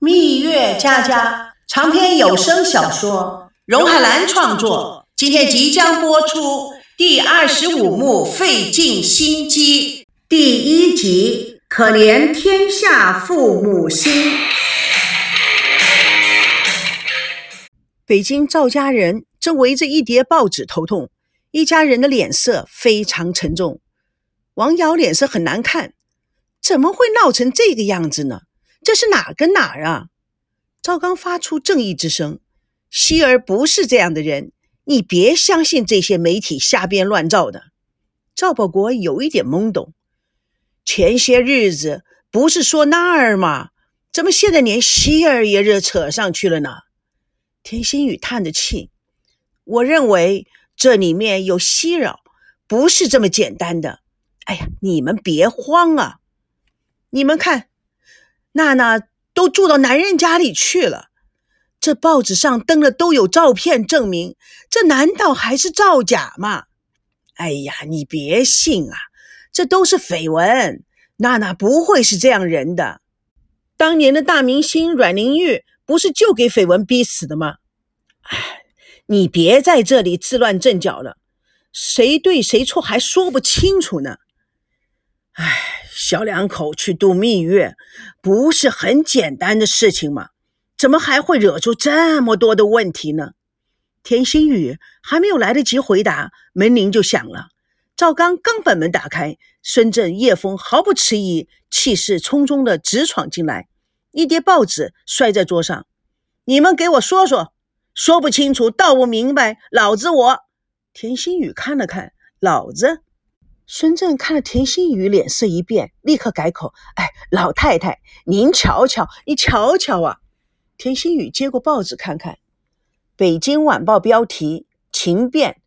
蜜月佳佳长篇有声小说，荣海兰创作，今天即将播出第二十五幕《费尽心机》第一集《可怜天下父母心》。北京赵家人正围着一叠报纸头痛，一家人的脸色非常沉重。王瑶脸色很难看，怎么会闹成这个样子呢？这是哪跟哪儿啊？赵刚发出正义之声：“希儿不是这样的人，你别相信这些媒体瞎编乱造的。”赵保国有一点懵懂。前些日子不是说那儿吗？怎么现在连希儿也惹扯上去了呢？田心雨叹着气：“我认为这里面有袭扰，不是这么简单的。哎呀，你们别慌啊！你们看。”娜娜都住到男人家里去了，这报纸上登的都有照片证明，这难道还是造假吗？哎呀，你别信啊，这都是绯闻。娜娜不会是这样人的。当年的大明星阮玲玉不是就给绯闻逼死的吗？哎，你别在这里自乱阵脚了，谁对谁错还说不清楚呢。哎。小两口去度蜜月，不是很简单的事情吗？怎么还会惹出这么多的问题呢？田心雨还没有来得及回答，门铃就响了。赵刚刚把门打开，孙振、叶枫毫不迟疑，气势冲冲的直闯进来，一叠报纸摔在桌上：“你们给我说说，说不清楚，道不明白，老子我……”田心雨看了看，老子。孙振看了田心雨，脸色一变，立刻改口：“哎，老太太，您瞧瞧，你瞧瞧啊！”田心雨接过报纸看看，《北京晚报》标题：情变，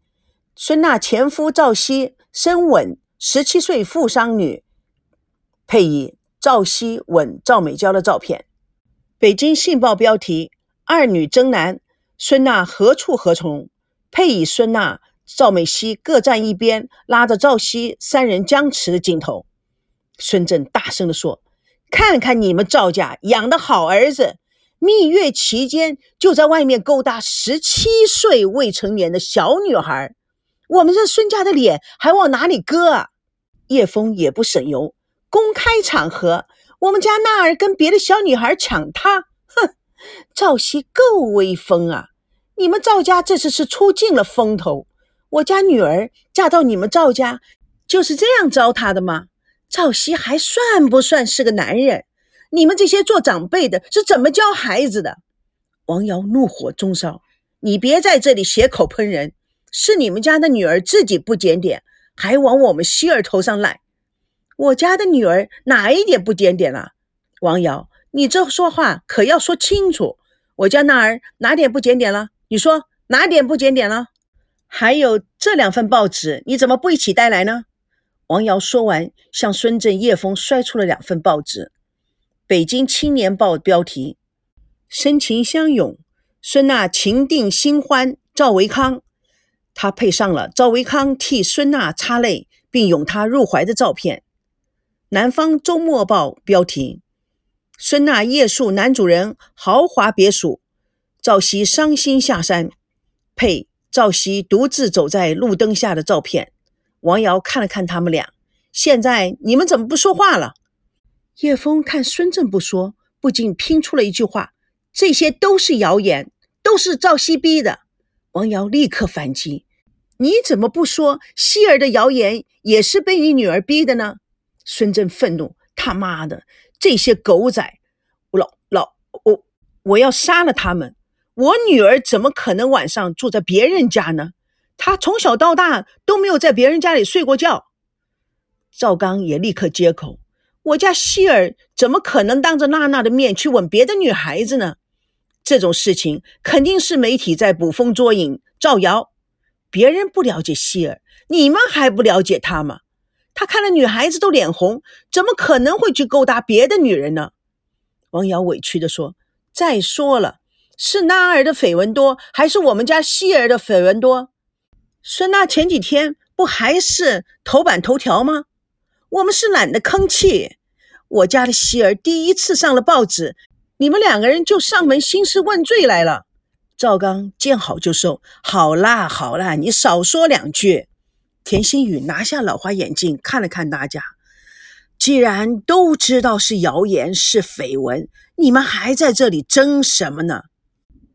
孙娜前夫赵熙深吻十七岁富商女，配以赵熙吻赵美娇的照片。《北京信报》标题：二女争男，孙娜何处何从？配以孙娜。赵美熙各站一边，拉着赵熙三人僵持的镜头。孙振大声地说：“看看你们赵家养的好儿子，蜜月期间就在外面勾搭十七岁未成年的小女孩，我们这孙家的脸还往哪里搁啊？”叶枫也不省油，公开场合，我们家娜儿跟别的小女孩抢他，哼，赵熙够威风啊！你们赵家这次是出尽了风头。我家女儿嫁到你们赵家，就是这样糟蹋的吗？赵熙还算不算是个男人？你们这些做长辈的是怎么教孩子的？王瑶怒火中烧，你别在这里血口喷人，是你们家的女儿自己不检点，还往我们希儿头上赖。我家的女儿哪一点不检点了？王瑶，你这说话可要说清楚。我家那儿哪点不检点了？你说哪点不检点了？还有这两份报纸，你怎么不一起带来呢？王瑶说完，向孙振、叶枫摔出了两份报纸。《北京青年报》标题：深情相拥，孙娜情定新欢赵维康。他配上了赵维康替孙娜擦泪并拥她入怀的照片。《南方周末报》标题：孙娜夜宿男主人豪华别墅，赵熙伤心下山。配。赵熙独自走在路灯下的照片，王瑶看了看他们俩，现在你们怎么不说话了？叶枫看孙振不说，不禁拼出了一句话：“这些都是谣言，都是赵熙逼的。”王瑶立刻反击：“你怎么不说希儿的谣言也是被你女儿逼的呢？”孙振愤怒：“他妈的，这些狗仔！老老我我要杀了他们！”我女儿怎么可能晚上住在别人家呢？她从小到大都没有在别人家里睡过觉。赵刚也立刻接口：“我家希儿怎么可能当着娜娜的面去吻别的女孩子呢？这种事情肯定是媒体在捕风捉影、造谣。别人不了解希儿，你们还不了解她吗？他看了女孩子都脸红，怎么可能会去勾搭别的女人呢？”王瑶委屈地说：“再说了。”是娜儿的绯闻多，还是我们家希儿的绯闻多？孙娜前几天不还是头版头条吗？我们是懒得吭气。我家的希儿第一次上了报纸，你们两个人就上门兴师问罪来了。赵刚见好就收，好啦好啦，你少说两句。田心雨拿下老花眼镜，看了看大家。既然都知道是谣言是绯闻，你们还在这里争什么呢？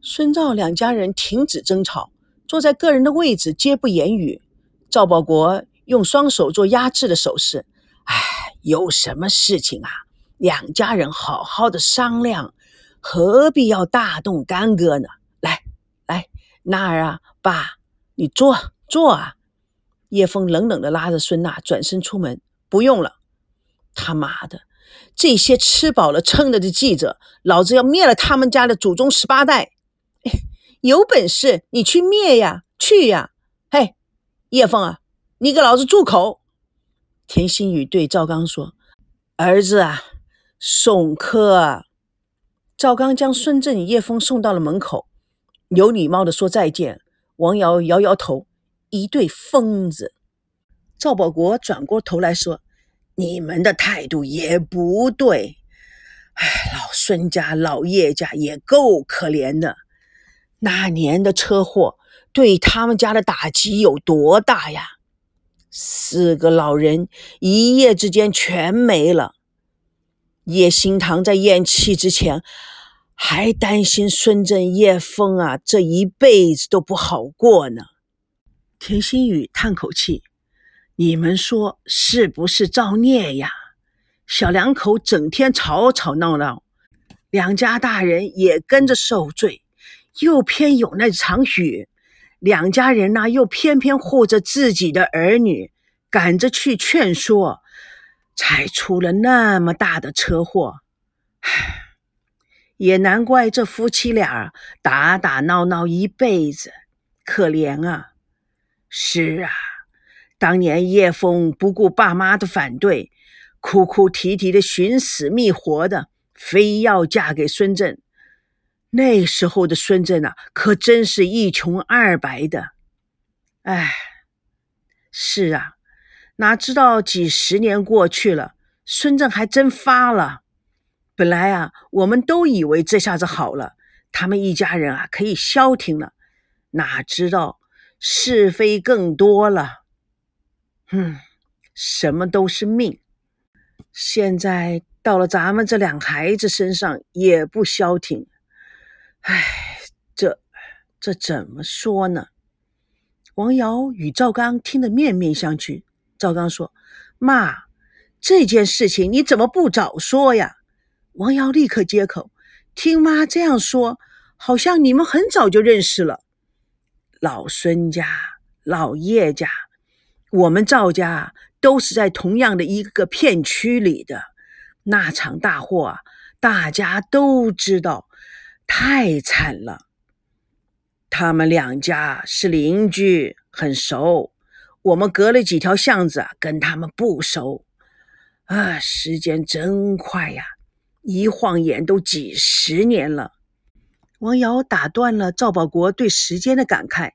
孙赵两家人停止争吵，坐在个人的位置，皆不言语。赵保国用双手做压制的手势。唉，有什么事情啊？两家人好好的商量，何必要大动干戈呢？来来，娜儿啊，爸，你坐坐啊。叶枫冷冷地拉着孙娜转身出门。不用了。他妈的，这些吃饱了撑的的记者，老子要灭了他们家的祖宗十八代！有本事你去灭呀，去呀！嘿，叶枫啊，你给老子住口！田心雨对赵刚说：“儿子啊，送客。”赵刚将孙振、叶枫送到了门口，有礼貌地说再见。王瑶摇摇头：“一对疯子。”赵保国转过头来说。你们的态度也不对，哎，老孙家、老叶家也够可怜的。那年的车祸对他们家的打击有多大呀？四个老人一夜之间全没了。叶新堂在咽气之前还担心孙振、叶枫啊，这一辈子都不好过呢。田心雨叹口气。你们说是不是造孽呀？小两口整天吵吵闹闹，两家大人也跟着受罪，又偏有那场雨，两家人呢又偏偏护着自己的儿女，赶着去劝说，才出了那么大的车祸。唉，也难怪这夫妻俩打打闹闹一辈子，可怜啊！是啊。当年叶枫不顾爸妈的反对，哭哭啼啼的寻死觅活的，非要嫁给孙振。那时候的孙振啊，可真是一穷二白的。哎，是啊，哪知道几十年过去了，孙振还真发了。本来啊，我们都以为这下子好了，他们一家人啊可以消停了，哪知道是非更多了。嗯，什么都是命。现在到了咱们这两孩子身上也不消停。唉，这这怎么说呢？王瑶与赵刚听得面面相觑。赵刚说：“妈，这件事情你怎么不早说呀？”王瑶立刻接口：“听妈这样说，好像你们很早就认识了。老孙家、老叶家。”我们赵家都是在同样的一个片区里的，那场大祸啊，大家都知道，太惨了。他们两家是邻居，很熟。我们隔了几条巷子，跟他们不熟。啊，时间真快呀，一晃眼都几十年了。王瑶打断了赵保国对时间的感慨。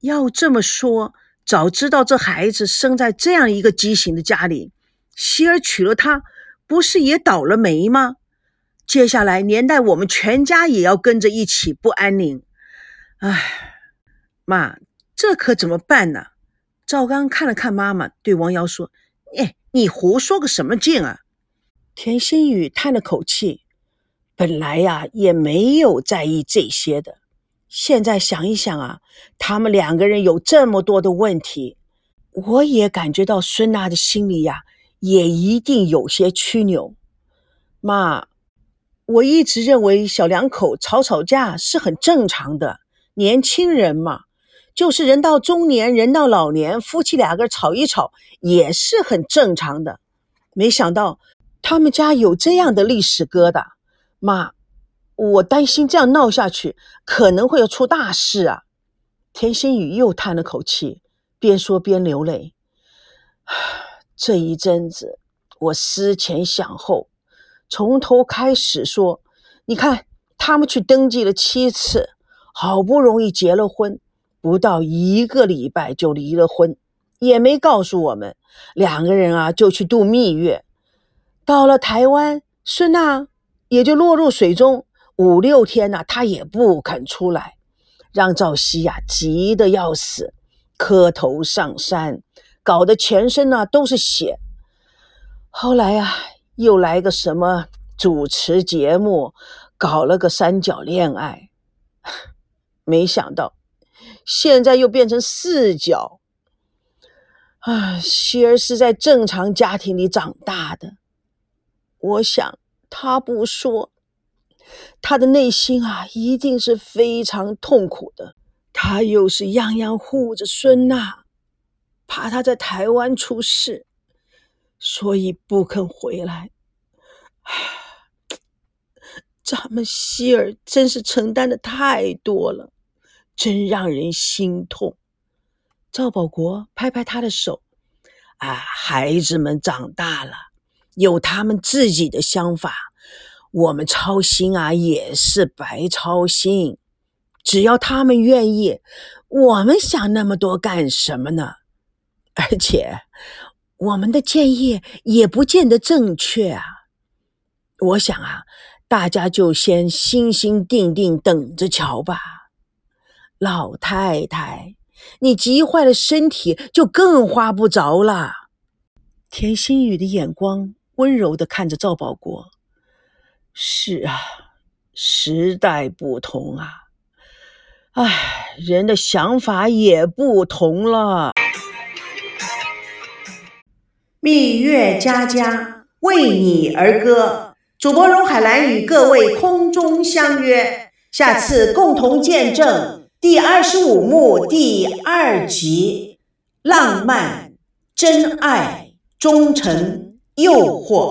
要这么说。早知道这孩子生在这样一个畸形的家里，希儿娶了她，不是也倒了霉吗？接下来连带我们全家也要跟着一起不安宁。唉，妈，这可怎么办呢？赵刚看了看妈妈，对王瑶说：“哎，你胡说个什么劲啊？”田心雨叹了口气，本来呀也没有在意这些的。现在想一想啊，他们两个人有这么多的问题，我也感觉到孙娜的心里呀，也一定有些曲扭。妈，我一直认为小两口吵吵架是很正常的，年轻人嘛，就是人到中年人到老年，夫妻两个吵一吵也是很正常的。没想到他们家有这样的历史疙瘩，妈。我担心这样闹下去，可能会要出大事啊！田心雨又叹了口气，边说边流泪。这一阵子，我思前想后，从头开始说。你看，他们去登记了七次，好不容易结了婚，不到一个礼拜就离了婚，也没告诉我们。两个人啊，就去度蜜月。到了台湾，孙娜。也就落入水中。五六天呢，他也不肯出来，让赵熙呀急得要死，磕头上山，搞得全身呢都是血。后来呀，又来个什么主持节目，搞了个三角恋爱，没想到现在又变成四角。啊，希儿是在正常家庭里长大的，我想他不说。他的内心啊，一定是非常痛苦的。他又是样样护着孙娜，怕他在台湾出事，所以不肯回来。咱们希儿真是承担的太多了，真让人心痛。赵保国拍拍他的手，啊，孩子们长大了，有他们自己的想法。我们操心啊，也是白操心。只要他们愿意，我们想那么多干什么呢？而且，我们的建议也不见得正确啊。我想啊，大家就先心心定定等着瞧吧。老太太，你急坏了身体，就更花不着了。田心雨的眼光温柔的看着赵保国。是啊，时代不同啊，唉，人的想法也不同了。蜜月佳佳为你而歌，主播荣海兰与各位空中相约，下次共同见证第二十五幕第二集：浪漫、真爱、忠诚、诱惑。